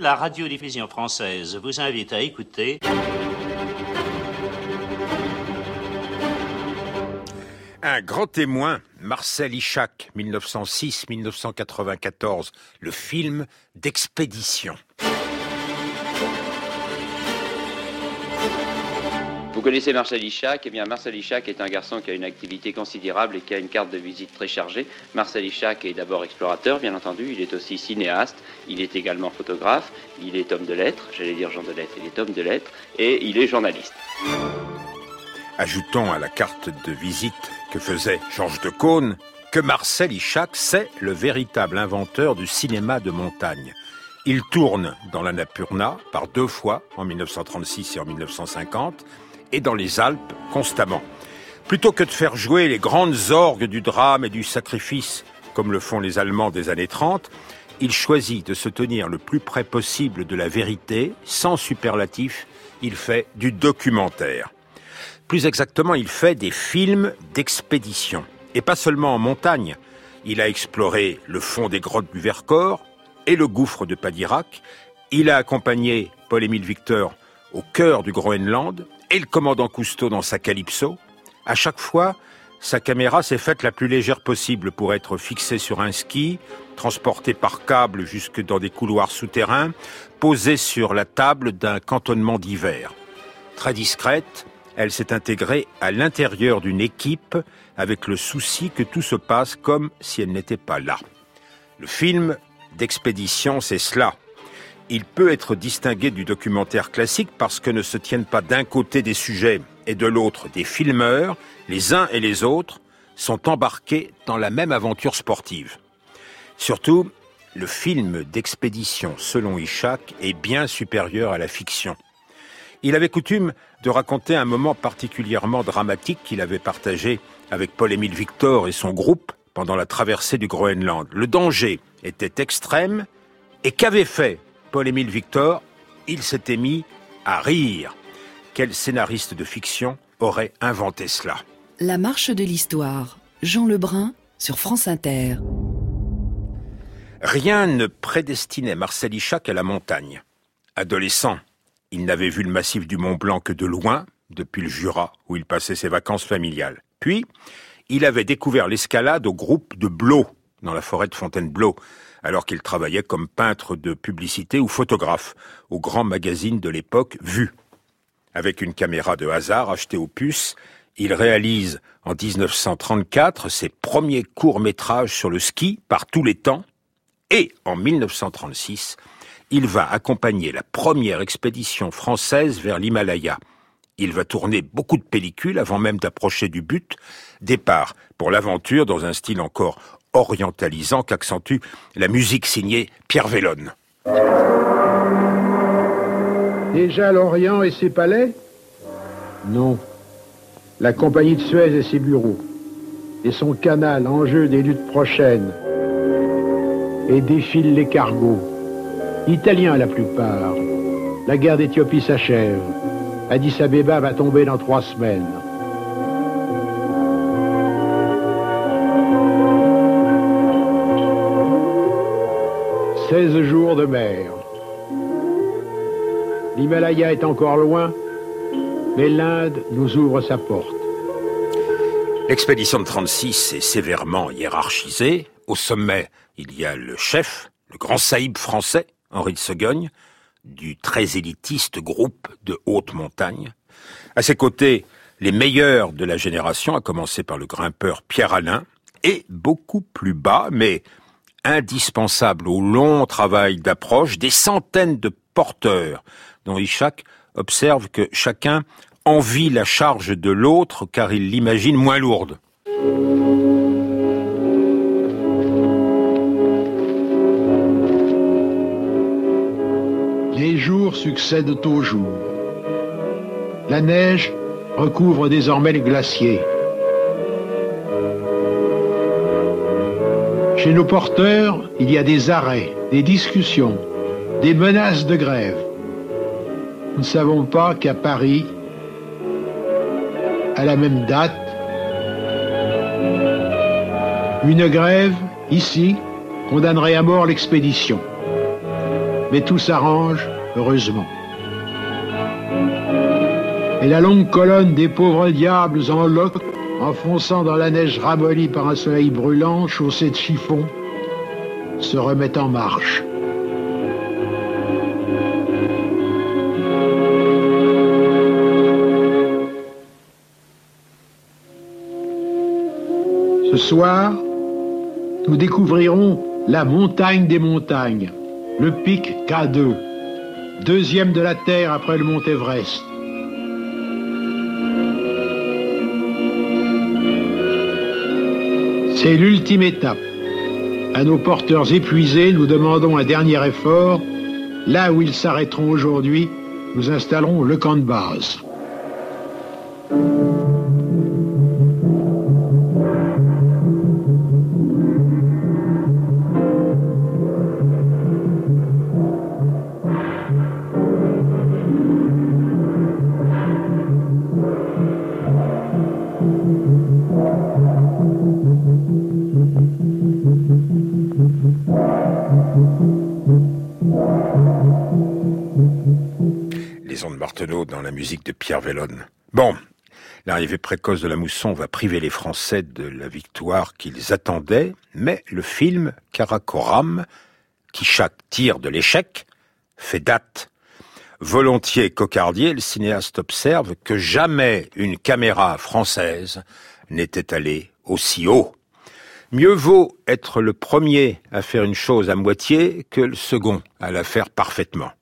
La radiodiffusion française vous invite à écouter. Un grand témoin, Marcel Ichac, 1906-1994, le film d'expédition. Vous connaissez Marcel Ichac Eh bien, Marcel Ichac est un garçon qui a une activité considérable et qui a une carte de visite très chargée. Marcel Ichac est d'abord explorateur, bien entendu. Il est aussi cinéaste. Il est également photographe. Il est homme de lettres. J'allais dire Jean de lettres. Il est homme de lettres. Et il est journaliste. Ajoutons à la carte de visite que faisait Georges de Caunes que Marcel Ichac, c'est le véritable inventeur du cinéma de montagne. Il tourne dans la Napurna par deux fois, en 1936 et en 1950, et dans les Alpes constamment. Plutôt que de faire jouer les grandes orgues du drame et du sacrifice, comme le font les Allemands des années 30, il choisit de se tenir le plus près possible de la vérité, sans superlatif, il fait du documentaire. Plus exactement, il fait des films d'expédition. Et pas seulement en montagne. Il a exploré le fond des grottes du Vercors et le gouffre de Padirac. Il a accompagné Paul-Émile Victor au cœur du Groenland et le commandant Cousteau dans sa Calypso, à chaque fois, sa caméra s'est faite la plus légère possible pour être fixée sur un ski, transportée par câble jusque dans des couloirs souterrains, posée sur la table d'un cantonnement d'hiver. Très discrète, elle s'est intégrée à l'intérieur d'une équipe avec le souci que tout se passe comme si elle n'était pas là. Le film d'expédition, c'est cela il peut être distingué du documentaire classique parce que ne se tiennent pas d'un côté des sujets et de l'autre des filmeurs, les uns et les autres sont embarqués dans la même aventure sportive. Surtout, le film d'expédition, selon Ishak, est bien supérieur à la fiction. Il avait coutume de raconter un moment particulièrement dramatique qu'il avait partagé avec Paul-Émile Victor et son groupe pendant la traversée du Groenland. Le danger était extrême et qu'avait fait Paul-Émile Victor, il s'était mis à rire. Quel scénariste de fiction aurait inventé cela? La marche de l'histoire, Jean Lebrun sur France Inter. Rien ne prédestinait Marcel Ichac à la montagne. Adolescent, il n'avait vu le massif du Mont Blanc que de loin, depuis le Jura, où il passait ses vacances familiales. Puis, il avait découvert l'escalade au groupe de Blo, dans la forêt de Fontainebleau, alors qu'il travaillait comme peintre de publicité ou photographe au grand magazine de l'époque Vue. Avec une caméra de hasard achetée aux puces, il réalise en 1934 ses premiers courts-métrages sur le ski par tous les temps et en 1936, il va accompagner la première expédition française vers l'Himalaya. Il va tourner beaucoup de pellicules avant même d'approcher du but. Départ pour l'aventure dans un style encore orientalisant qu'accentue la musique signée Pierre Vellone. Déjà l'Orient et ses palais Non. La compagnie de Suez et ses bureaux. Et son canal, enjeu des luttes prochaines. Et défilent les cargos. Italiens la plupart. La guerre d'Éthiopie s'achève. Addis Abeba va tomber dans trois semaines. 16 jours de mer. L'Himalaya est encore loin, mais l'Inde nous ouvre sa porte. L'expédition de 36 est sévèrement hiérarchisée. Au sommet, il y a le chef, le grand saïb français, Henri de Segogne, du très élitiste groupe de haute montagne. À ses côtés, les meilleurs de la génération, à commencer par le grimpeur Pierre Alain, et beaucoup plus bas, mais indispensable au long travail d'approche des centaines de porteurs dont Ishak observe que chacun envie la charge de l'autre car il l'imagine moins lourde. Les jours succèdent aux jours. La neige recouvre désormais les glaciers. Chez nos porteurs, il y a des arrêts, des discussions, des menaces de grève. Nous ne savons pas qu'à Paris, à la même date, une grève, ici, condamnerait à mort l'expédition. Mais tout s'arrange, heureusement. Et la longue colonne des pauvres diables en loques, enfonçant dans la neige ramollie par un soleil brûlant, chaussée de chiffon, se remet en marche. Ce soir, nous découvrirons la montagne des montagnes, le pic K2, deuxième de la Terre après le mont Everest. C'est l'ultime étape. À nos porteurs épuisés, nous demandons un dernier effort. Là où ils s'arrêteront aujourd'hui, nous installerons le camp de base. De Pierre. Bon, l'arrivée précoce de la mousson va priver les Français de la victoire qu'ils attendaient, mais le film Karakoram, qui chaque tire de l'échec, fait date. Volontiers cocardier, le cinéaste observe que jamais une caméra française n'était allée aussi haut. Mieux vaut être le premier à faire une chose à moitié que le second à la faire parfaitement.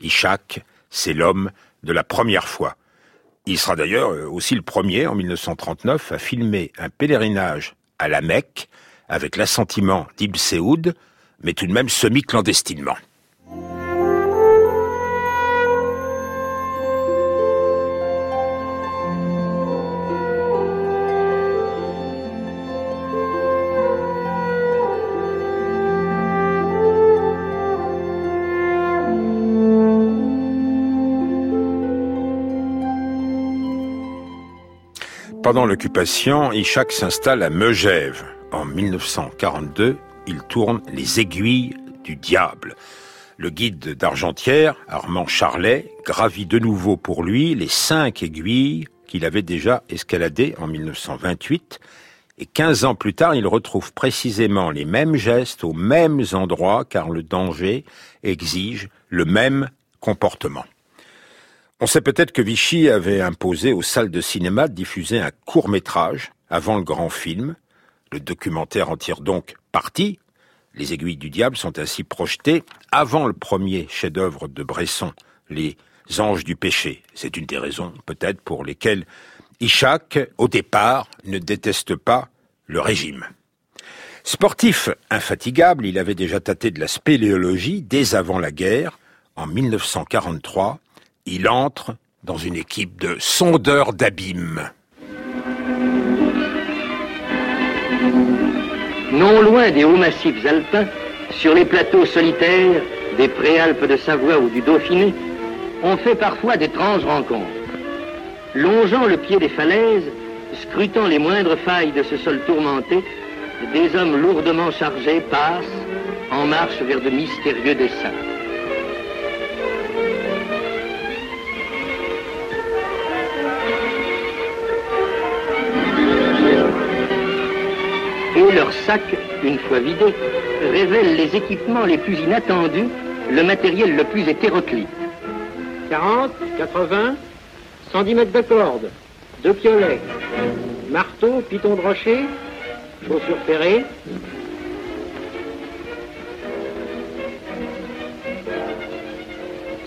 Ishak, c'est l'homme de la première fois. Il sera d'ailleurs euh, aussi le premier en 1939 à filmer un pèlerinage à la Mecque avec l'assentiment d'Ibn Seoud, mais tout de même semi-clandestinement. Pendant l'occupation, Ishak s'installe à Megève. En 1942, il tourne Les aiguilles du diable. Le guide d'Argentière, Armand Charlet, gravit de nouveau pour lui les cinq aiguilles qu'il avait déjà escaladées en 1928. Et 15 ans plus tard, il retrouve précisément les mêmes gestes aux mêmes endroits car le danger exige le même comportement. On sait peut-être que Vichy avait imposé aux salles de cinéma de diffuser un court métrage avant le grand film. Le documentaire en tire donc parti. Les aiguilles du diable sont ainsi projetées avant le premier chef-d'œuvre de Bresson, Les Anges du péché. C'est une des raisons peut-être pour lesquelles Ishak, au départ, ne déteste pas le régime. Sportif infatigable, il avait déjà tâté de la spéléologie dès avant la guerre. En 1943, il entre dans une équipe de sondeurs d'abîmes. Non loin des hauts massifs alpins, sur les plateaux solitaires des préalpes de Savoie ou du Dauphiné, on fait parfois d'étranges rencontres. Longeant le pied des falaises, scrutant les moindres failles de ce sol tourmenté, des hommes lourdement chargés passent en marche vers de mystérieux dessins. Et leur sac, une fois vidé, révèle les équipements les plus inattendus, le matériel le plus hétéroclite. 40, 80, 110 mètres de corde, deux piolets, marteau, piton de rocher, chaussures ferrées,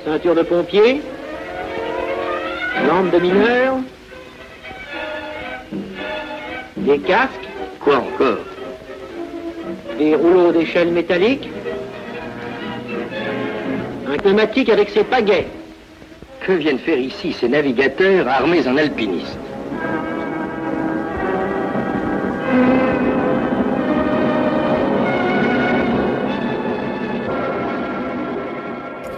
ceinture de pompier, lampe de mineur, des casques, Quoi encore? Des rouleaux d'échelle métallique. Un pneumatique avec ses pagaies. Que viennent faire ici ces navigateurs armés en alpinistes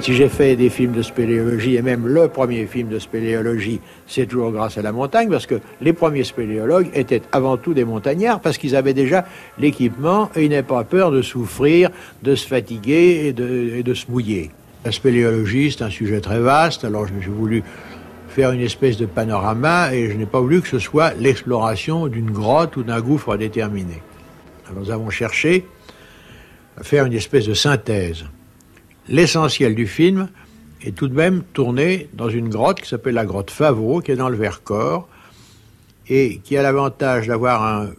Si j'ai fait des films de spéléologie, et même le premier film de spéléologie, c'est toujours grâce à la montagne, parce que les premiers spéléologues étaient avant tout des montagnards, parce qu'ils avaient déjà l'équipement et ils n'avaient pas peur de souffrir, de se fatiguer et de, se mouiller. La spéléologie, c'est un sujet très vaste, alors j'ai voulu faire une espèce de panorama et je n'ai pas voulu que ce soit l'exploration d'une grotte ou d'un gouffre déterminé. Alors nous avons cherché à faire une espèce de synthèse. L'essentiel du film est tout de même tourné dans une grotte qui s'appelle la grotte Favreau, qui est dans le Vercors, et qui a l'avantage d'avoir un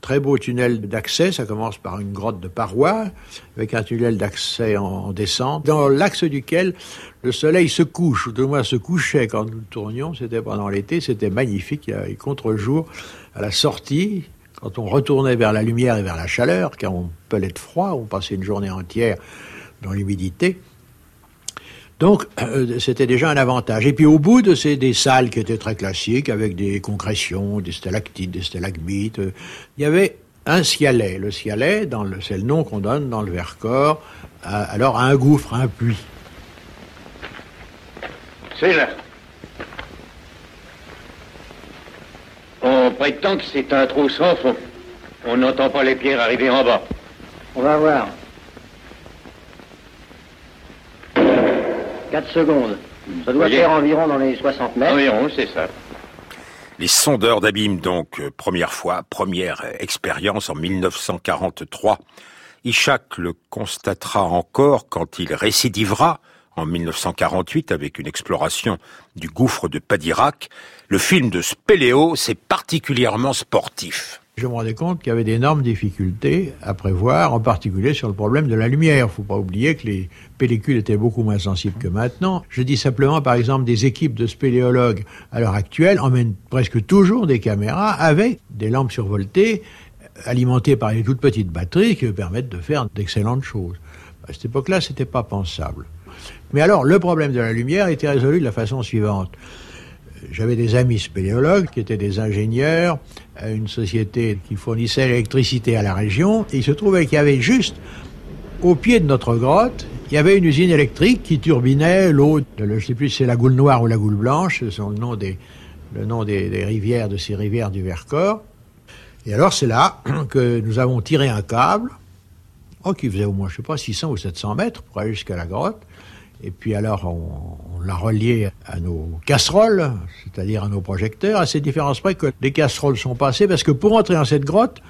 très beau tunnel d'accès. Ça commence par une grotte de parois, avec un tunnel d'accès en, descente, dans l'axe duquel le soleil se couche, ou du moins se couchait quand nous tournions. C'était pendant l'été, c'était magnifique. Il y avait contre-jour à la sortie, quand on retournait vers la lumière et vers la chaleur, car on pelait de froid, on passait une journée entière dans l'humidité. Donc, euh, c'était déjà un avantage. Et puis, au bout de ces des salles qui étaient très classiques, avec des concrétions, des stalactites, des stalagmites, euh, il y avait un cialet. Le cialet, c'est le nom qu'on donne dans le Vercors, alors à un gouffre, un puits. C'est là. On prétend que c'est un trou sans fond. On n'entend pas les pierres arriver en bas. On va voir. 4 secondes. Ça doit faire environ dans les 60 mètres. Environ, c'est ça. Les sondeurs d'abîme, donc, euh, première fois, première expérience en 1943. Ishak le constatera encore quand il récidivera en 1948 avec une exploration du gouffre de Padirac. Le film de Spéléo, c'est particulièrement sportif. Je me rendais compte qu'il y avait d'énormes difficultés à prévoir, en particulier sur le problème de la lumière. Il ne faut pas oublier que les pellicules étaient beaucoup moins sensibles que maintenant. Je dis simplement, par exemple, des équipes de spéléologues à l'heure actuelle emmènent presque toujours des caméras avec des lampes survoltées alimentées par des toutes petites batteries qui permettent de faire d'excellentes choses. À cette époque-là, c'était pas pensable. Mais alors, le problème de la lumière était résolu de la façon suivante j'avais des amis spéléologues qui étaient des ingénieurs à une société qui fournissait l'électricité à la région. Il se trouvait qu'il y avait juste au pied de notre grotte, il y avait une usine électrique qui turbinait l'eau, je ne sais plus si c'est la goule noire ou la goule blanche, ce sont le nom des, le nom des, des rivières, de ces rivières du Vercors. Et alors c'est là que nous avons tiré un câble, oh, qui faisait au moins, je sais pas, 600 ou 700 mètres pour aller jusqu'à la grotte. Et puis alors, on, l'a relié à nos casseroles, c'est-à-dire à nos projecteurs, à ces différences près que les casseroles sont passées, parce que pour entrer dans cette grotte,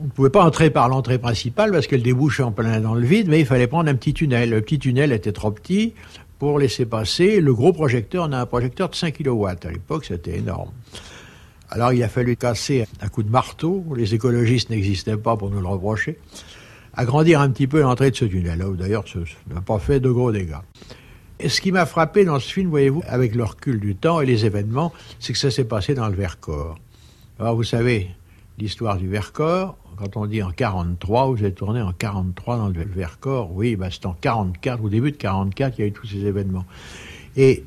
on ne pouvait pas entrer par l'entrée principale parce qu'elle débouchait en plein dans le vide, mais il fallait prendre un petit tunnel. Le petit tunnel était trop petit pour laisser passer. Le gros projecteur, on a un projecteur de 5 kW. À l'époque, c'était énorme. Alors il a fallu casser un coup de marteau. Les écologistes n'existaient pas pour nous le reprocher agrandir un petit peu l'entrée de ce tunnel, où d'ailleurs ça n'a pas fait de gros dégâts. Ce qui m'a frappé dans ce film, voyez-vous, avec le recul du temps et les événements, c'est que ça s'est passé dans le Vercors. Alors vous savez, l'histoire du Vercors, quand on dit en 43, vous avez tourné en 43 dans le Vercors, oui, bah c'est en 44, au début de 44, il y a eu tous ces événements. Et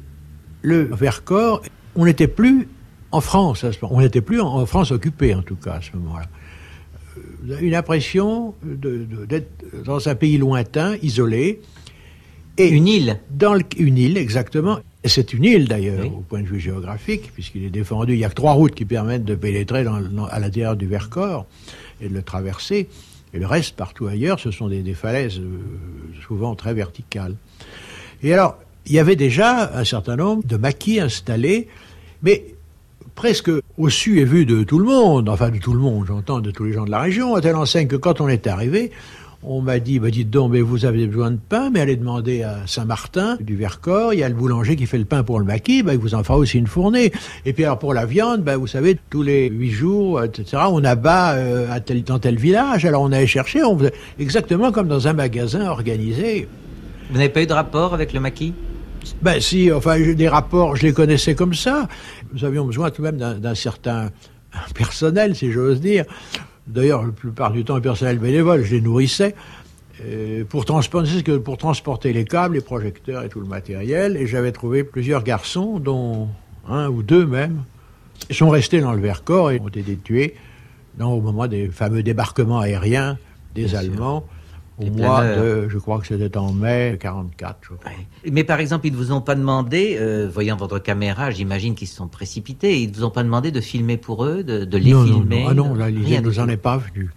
le Vercors, on n'était plus en France à ce moment, on n'était plus en France occupée en tout cas à ce moment-là une impression d'être dans un pays lointain, isolé. Et une île dans Une île, exactement. C'est une île d'ailleurs, au point de vue géographique, puisqu'il est défendu. Il y a que trois routes qui permettent de pénétrer dans, à l'intérieur du Vercors et de le traverser. Et le reste, partout ailleurs, ce sont des, falaises euh, souvent très verticales. Et alors, il y avait déjà un certain nombre de maquis installés, mais presque au su et vu de tout le monde, enfin de tout le monde, j'entends de tous les gens de la région, à telle enseigne que quand on est arrivé, on m'a dit, bah dites donc, mais vous avez besoin de pain, mais allez demander à Saint-Martin du Vercors, il y a le boulanger qui fait le pain pour le maquis, bah, il vous en fera aussi une fournée. Et puis alors pour la viande, bah, vous savez, tous les huit jours, etc., on abat euh, à tel, dans tel village, alors on allait chercher, on faisait exactement comme dans un magasin organisé. Vous n'avez pas eu de rapport avec le maquis? Ben si, enfin des rapports, je les connaissais comme ça. Nous avions besoin tout de même d'un certain personnel, si j'ose dire. D'ailleurs, la plupart du temps, le personnel bénévole, je les nourrissais. Euh, pour transporter, que pour transporter les câbles, les projecteurs et tout le matériel. Et j'avais trouvé plusieurs garçons, dont un ou deux même, qui sont restés dans le Vercors et ont été tués dans, au moment des fameux débarquements aériens des Allemands au mois de, je crois que c'était en mai 44. Je crois. Mais par exemple, ils ne vous ont pas demandé, euh, voyant votre caméra, j'imagine qu'ils se sont précipités, ils ne vous ont pas demandé de filmer pour eux, de, de les filmer Non, ah non, là, l'idée nous en est pas venue.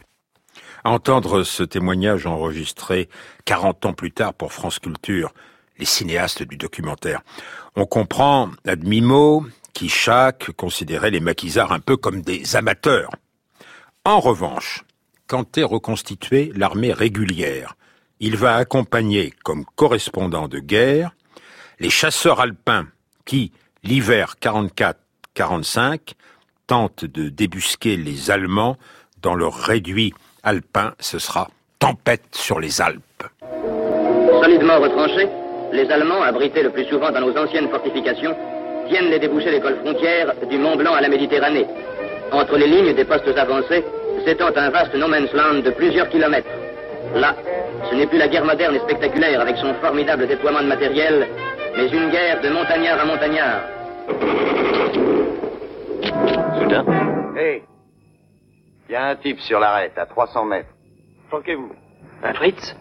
Entendre ce témoignage enregistré 40 ans plus tard pour France Culture les cinéastes du documentaire. On comprend, à demi-mot, qu'Ichak considérait les maquisards un peu comme des amateurs. En revanche, quand est reconstituée l'armée régulière, il va accompagner comme correspondant de guerre les chasseurs alpins qui, l'hiver 44-45, tentent de débusquer les Allemands dans leur réduit alpin. Ce sera tempête sur les Alpes. Solidement retranchés, les Allemands, abrités le plus souvent dans nos anciennes fortifications, tiennent les débouchés des cols frontières du Mont Blanc à la Méditerranée. Entre les lignes des postes avancés s'étend un vaste no man's land de plusieurs kilomètres. Là, ce n'est plus la guerre moderne et spectaculaire avec son formidable déploiement de matériel, mais une guerre de montagnard à montagnard. Soudain. Hé Il y a un type sur l'arête, à 300 mètres. Flanquez-vous. Un Fritz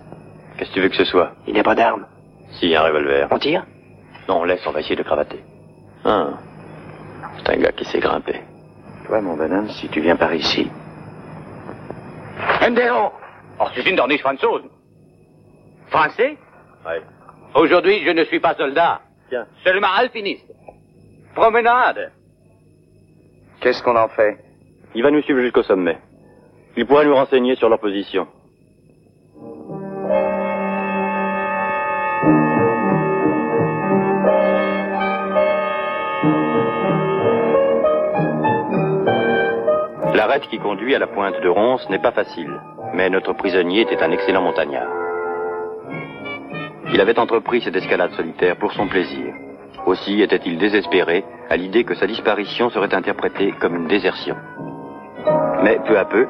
Qu'est-ce que tu veux que ce soit Il n'y a pas d'arme. Si, un revolver. On tire Non, laisse, on va essayer de cravater. Ah. C'est un gars qui s'est grimpé. Toi, mon bonhomme, si tu viens par ici. Endero Oh, c'est une dorniche française. Français? Oui. Aujourd'hui, je ne suis pas soldat. Tiens. Seulement alpiniste. Promenade. Qu'est-ce qu'on en fait? Il va nous suivre jusqu'au sommet. Il pourra nous renseigner sur leur position. L'arête qui conduit à la pointe de Ronce n'est pas facile, mais notre prisonnier était un excellent montagnard. Il avait entrepris cette escalade solitaire pour son plaisir. Aussi était-il désespéré à l'idée que sa disparition serait interprétée comme une désertion. Mais peu à peu,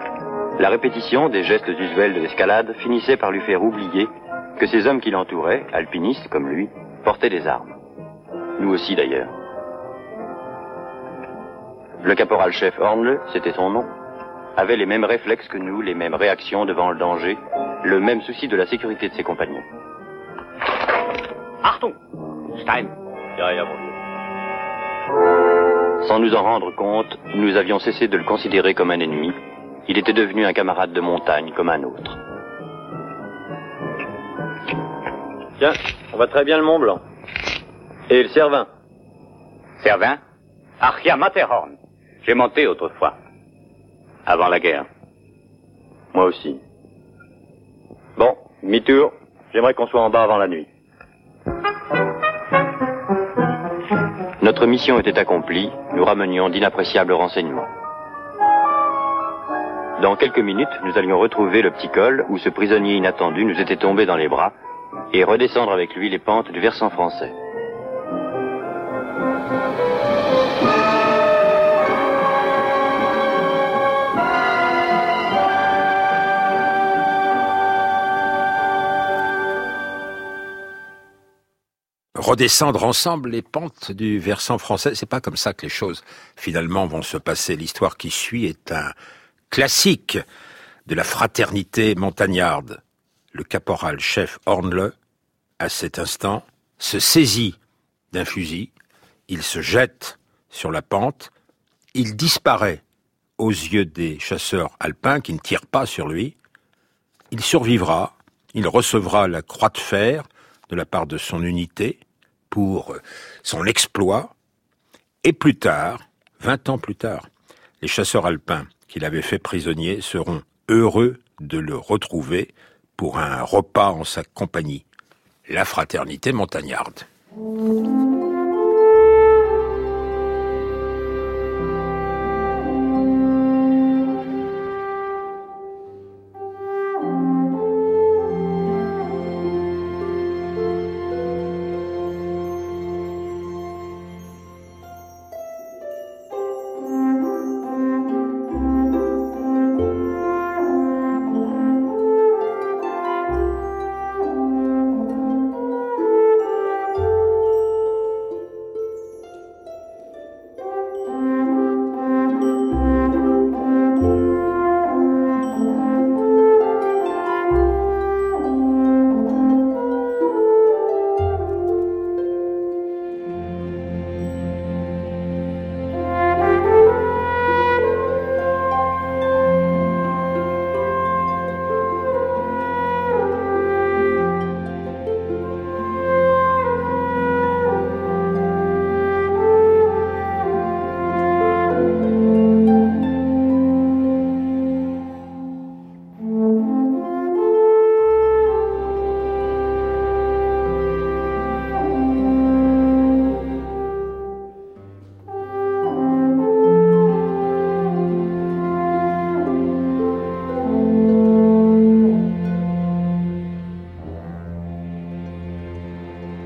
la répétition des gestes usuels de l'escalade finissait par lui faire oublier que ces hommes qui l'entouraient, alpinistes comme lui, portaient des armes. Nous aussi d'ailleurs. Le caporal-chef Hornle, c'était son nom, avait les mêmes réflexes que nous, les mêmes réactions devant le danger, le même souci de la sécurité de ses compagnons. Achtung Stein Derrière, Sans nous en rendre compte, nous avions cessé de le considérer comme un ennemi. Il était devenu un camarade de montagne comme un autre. Tiens, on va très bien le Mont Blanc. Et le Cervin Cervin? Achia Matterhorn. J'ai monté autrefois. Avant la guerre. Moi aussi. Bon, demi-tour. J'aimerais qu'on soit en bas avant la nuit. Notre mission était accomplie. Nous ramenions d'inappréciables renseignements. Dans quelques minutes, nous allions retrouver le petit col où ce prisonnier inattendu nous était tombé dans les bras et redescendre avec lui les pentes du versant français. Redescendre ensemble les pentes du versant français. C'est pas comme ça que les choses finalement vont se passer. L'histoire qui suit est un classique de la fraternité montagnarde. Le caporal chef Hornle, à cet instant, se saisit d'un fusil, il se jette sur la pente, il disparaît aux yeux des chasseurs alpins qui ne tirent pas sur lui, il survivra, il recevra la croix de fer de la part de son unité pour son exploit, et plus tard, vingt ans plus tard, les chasseurs alpins qu'il avait fait prisonnier seront heureux de le retrouver pour un repas en sa compagnie, la fraternité montagnarde.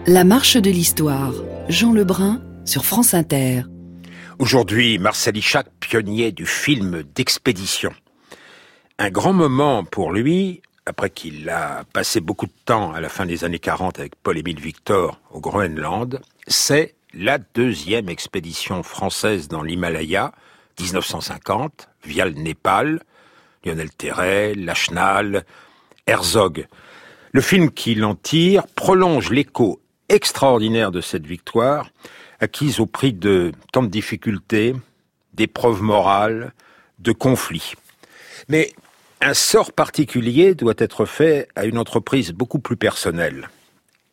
La marche de l'histoire. Jean Lebrun sur France Inter. Aujourd'hui, Marcel Ichac, pionnier du film d'expédition. Un grand moment pour lui, après qu'il a passé beaucoup de temps à la fin des années 40 avec Paul-Émile Victor au Groenland, c'est la deuxième expédition française dans l'Himalaya, 1950, via le Népal, Lionel Terray, Lachenal, Herzog. Le film qui en tire prolonge l'écho extraordinaire de cette victoire, acquise au prix de tant de difficultés, d'épreuves morales, de conflits. Mais un sort particulier doit être fait à une entreprise beaucoup plus personnelle.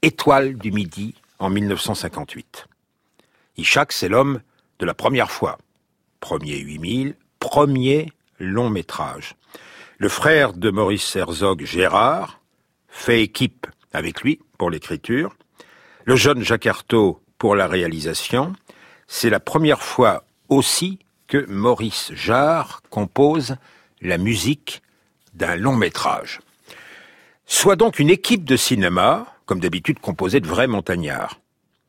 Étoile du Midi en 1958. Ishak, c'est l'homme de la première fois. Premier 8000, premier long métrage. Le frère de Maurice Herzog, Gérard, fait équipe avec lui pour l'écriture. Le jeune Jacques pour la réalisation. C'est la première fois aussi que Maurice Jarre compose la musique d'un long métrage. Soit donc une équipe de cinéma, comme d'habitude composée de vrais montagnards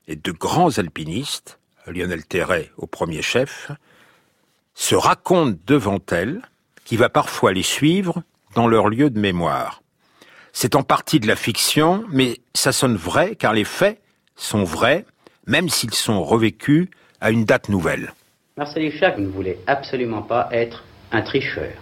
et de grands alpinistes, Lionel Terray au premier chef, se racontent devant elle, qui va parfois les suivre dans leur lieu de mémoire. C'est en partie de la fiction, mais ça sonne vrai car les faits sont vrais, même s'ils sont revécus à une date nouvelle. Marcel Hichak ne voulait absolument pas être un tricheur.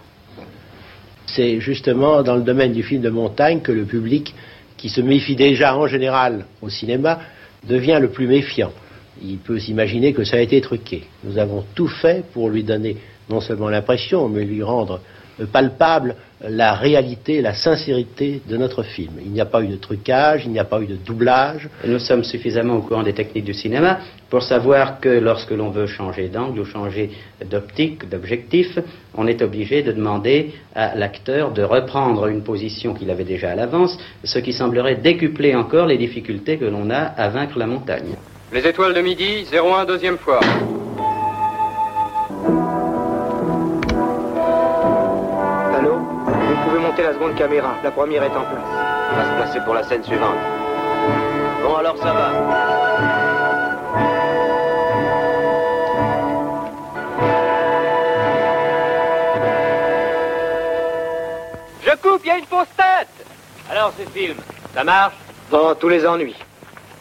C'est justement dans le domaine du film de montagne que le public, qui se méfie déjà en général au cinéma, devient le plus méfiant. Il peut s'imaginer que ça a été truqué. Nous avons tout fait pour lui donner non seulement l'impression, mais lui rendre palpable la réalité, la sincérité de notre film. Il n'y a pas eu de trucage, il n'y a pas eu de doublage. Nous sommes suffisamment au courant des techniques du cinéma pour savoir que lorsque l'on veut changer d'angle ou changer d'optique, d'objectif, on est obligé de demander à l'acteur de reprendre une position qu'il avait déjà à l'avance, ce qui semblerait décupler encore les difficultés que l'on a à vaincre la montagne. Les étoiles de midi, 01 deuxième fois. La seconde caméra. La première est en place. On va se placer pour la scène suivante. Bon, alors ça va. Je coupe, il y a une fausse tête Alors, ce film, ça marche? Dans tous les ennuis.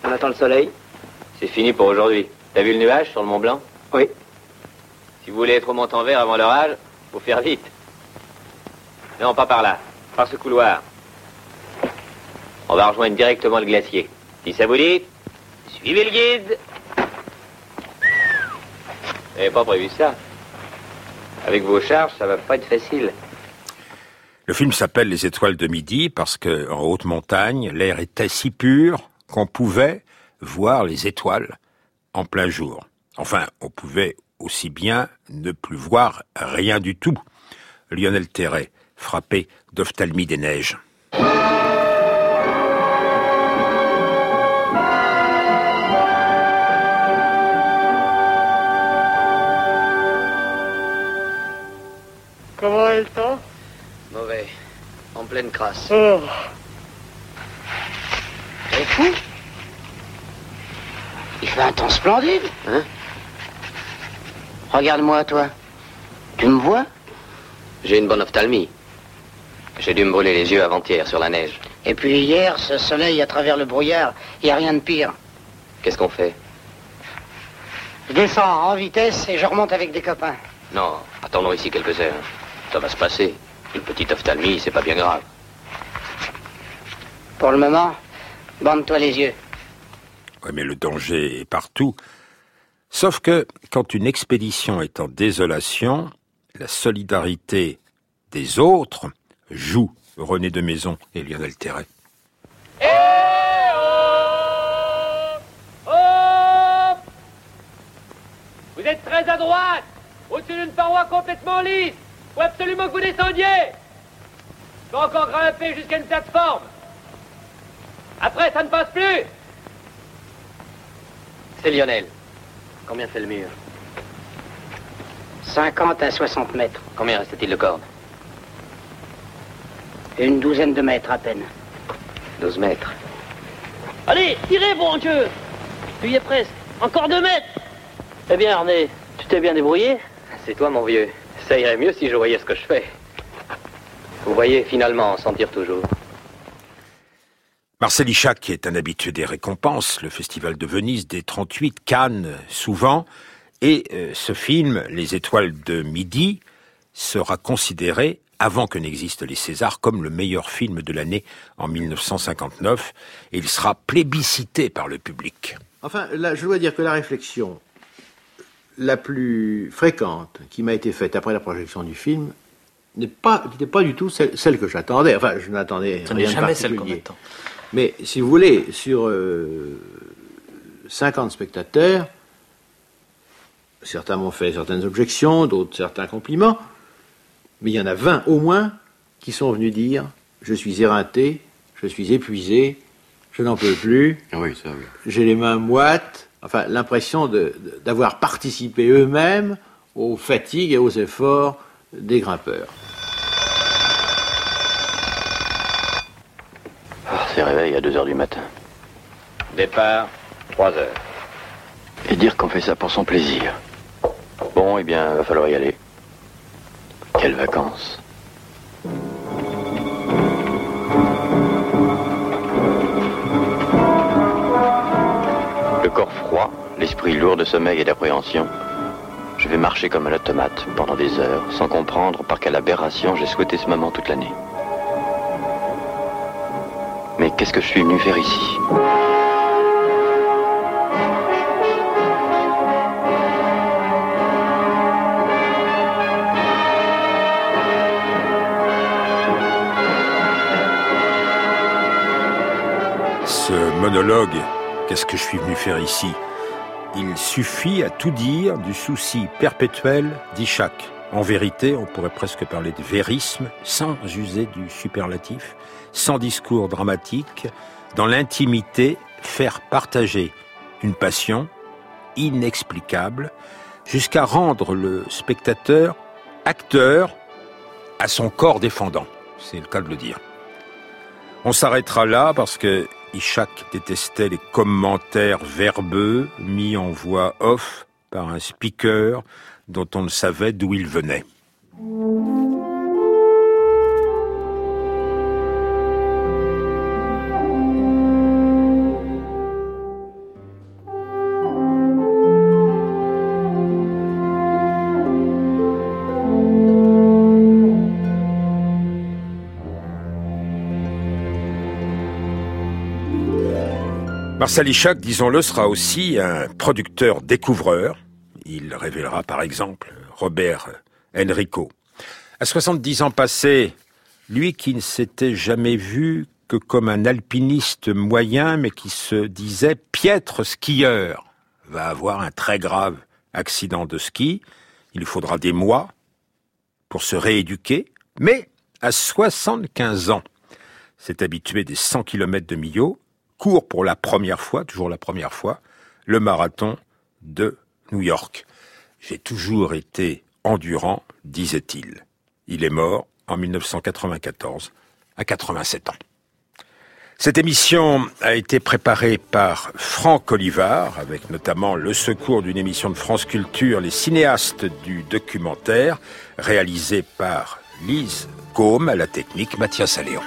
On attend le soleil. C'est fini pour aujourd'hui. T'as vu le nuage sur le Mont Blanc? Oui. Si vous voulez être au Montanvert avant l'orage, faut faire vite. Non, pas par là. Par ce couloir. On va rejoindre directement le glacier. Si ça vous dit, suivez le guide. Vous n'avez pas prévu ça. Avec vos charges, ça va pas être facile. Le film s'appelle Les étoiles de midi parce que, en haute montagne, l'air était si pur qu'on pouvait voir les étoiles en plein jour. Enfin, on pouvait aussi bien ne plus voir rien du tout. Lionel Terray, frappé d'ophtalmie des neiges. Comment est le temps? Mauvais. En pleine crasse. Oh. T'es fou? Il fait un temps splendide, hein? Regarde-moi, toi. Tu me vois? J'ai une bonne ophtalmie. J'ai dû me brûler les yeux avant-hier sur la neige. Et puis hier, ce soleil à travers le brouillard, il n'y a rien de pire. Qu'est-ce qu'on fait Je descends en vitesse et je remonte avec des copains. Non, attendons ici quelques heures. Ça va se passer. Une petite ophtalmie, c'est pas bien grave. Pour le moment, bande-toi les yeux. Oui, mais le danger est partout. Sauf que quand une expédition est en désolation, la solidarité des autres joue René de Maison et Lionel Terray. Eh oh Oh Vous êtes très à droite Au-dessus d'une paroi complètement lisse. Faut absolument que vous descendiez. Faut encore grimper jusqu'à une plateforme. Après, ça ne passe plus. C'est Lionel. Combien fait le mur? 50 à 60 mètres. Combien reste-t-il de cordes? Une douzaine de mètres à peine. 12 mètres. Allez, tirez, bon Dieu Tu y es presque. Encore deux mètres Eh bien, Arnais, tu t'es bien débrouillé C'est toi, mon vieux. Ça irait mieux si je voyais ce que je fais. Vous voyez, finalement, s'en tire toujours. Marcel Ichac est un habitué des récompenses, le Festival de Venise, des 38, Cannes, souvent, et euh, ce film, Les Étoiles de Midi, sera considéré, avant que n'existent les Césars, comme le meilleur film de l'année en 1959, et il sera plébiscité par le public. Enfin, là, je dois dire que la réflexion la plus fréquente qui m'a été faite après la projection du film n'est pas, n'était pas du tout celle, celle que j'attendais. Enfin, je n'attendais rien de jamais celle qu'on particulier. attend. Mais si vous voulez, sur euh, 50 spectateurs, certains m'ont fait certaines objections, d'autres certains compliments, mais il y en a 20 au moins qui sont venus dire je suis éreinté, je suis épuisé, je n'en peux plus, Oui, ça, oui. j'ai les mains moites, enfin l'impression de- de- d'avoir participé eux-mêmes aux fatigues et aux efforts des grimpeurs. Ah, c'est réveil à 2 heures du matin. Départ, 3 heures. Et dire qu'on fait ça pour son plaisir. Bon, eh bien, va falloir y aller. Quelles vacances. Le corps froid, l'esprit lourd de sommeil et d'appréhension. Je vais marcher comme un automate pendant des heures, sans comprendre par quelle aberration j'ai souhaité ce moment toute l'année. Mais qu'est-ce que je suis venu faire ici? Monologue, qu'est-ce que je suis venu faire ici? Il suffit à tout dire du souci perpétuel d'Ichak. En vérité, on pourrait presque parler de vérisme, sans user du superlatif, sans discours dramatique, dans l'intimité, faire partager une passion inexplicable, jusqu'à rendre le spectateur acteur à son corps défendant. C'est le cas de le dire. On s'arrêtera là parce que Ishak détestait les commentaires verbeux mis en voix off par un speaker dont on ne savait d'où il venait. Marcel Ishak, disons-le, sera aussi un producteur découvreur. Il révélera par exemple Robert Enrico. À 70 ans passés, lui qui ne s'était jamais vu que comme un alpiniste moyen, mais qui se disait piètre skieur, va avoir un très grave accident de ski. Il lui faudra des mois pour se rééduquer, mais à 75 ans, s'est habitué des 100 km de Millau, court pour la première fois, toujours la première fois, le marathon de New York. J'ai toujours été endurant, disait-il. Il est mort en 1994, à 87 ans. Cette émission a été préparée par Franck Olivard, avec notamment le secours d'une émission de France Culture, les cinéastes du documentaire, réalisée par Lise Côme à la technique Mathias Alléon.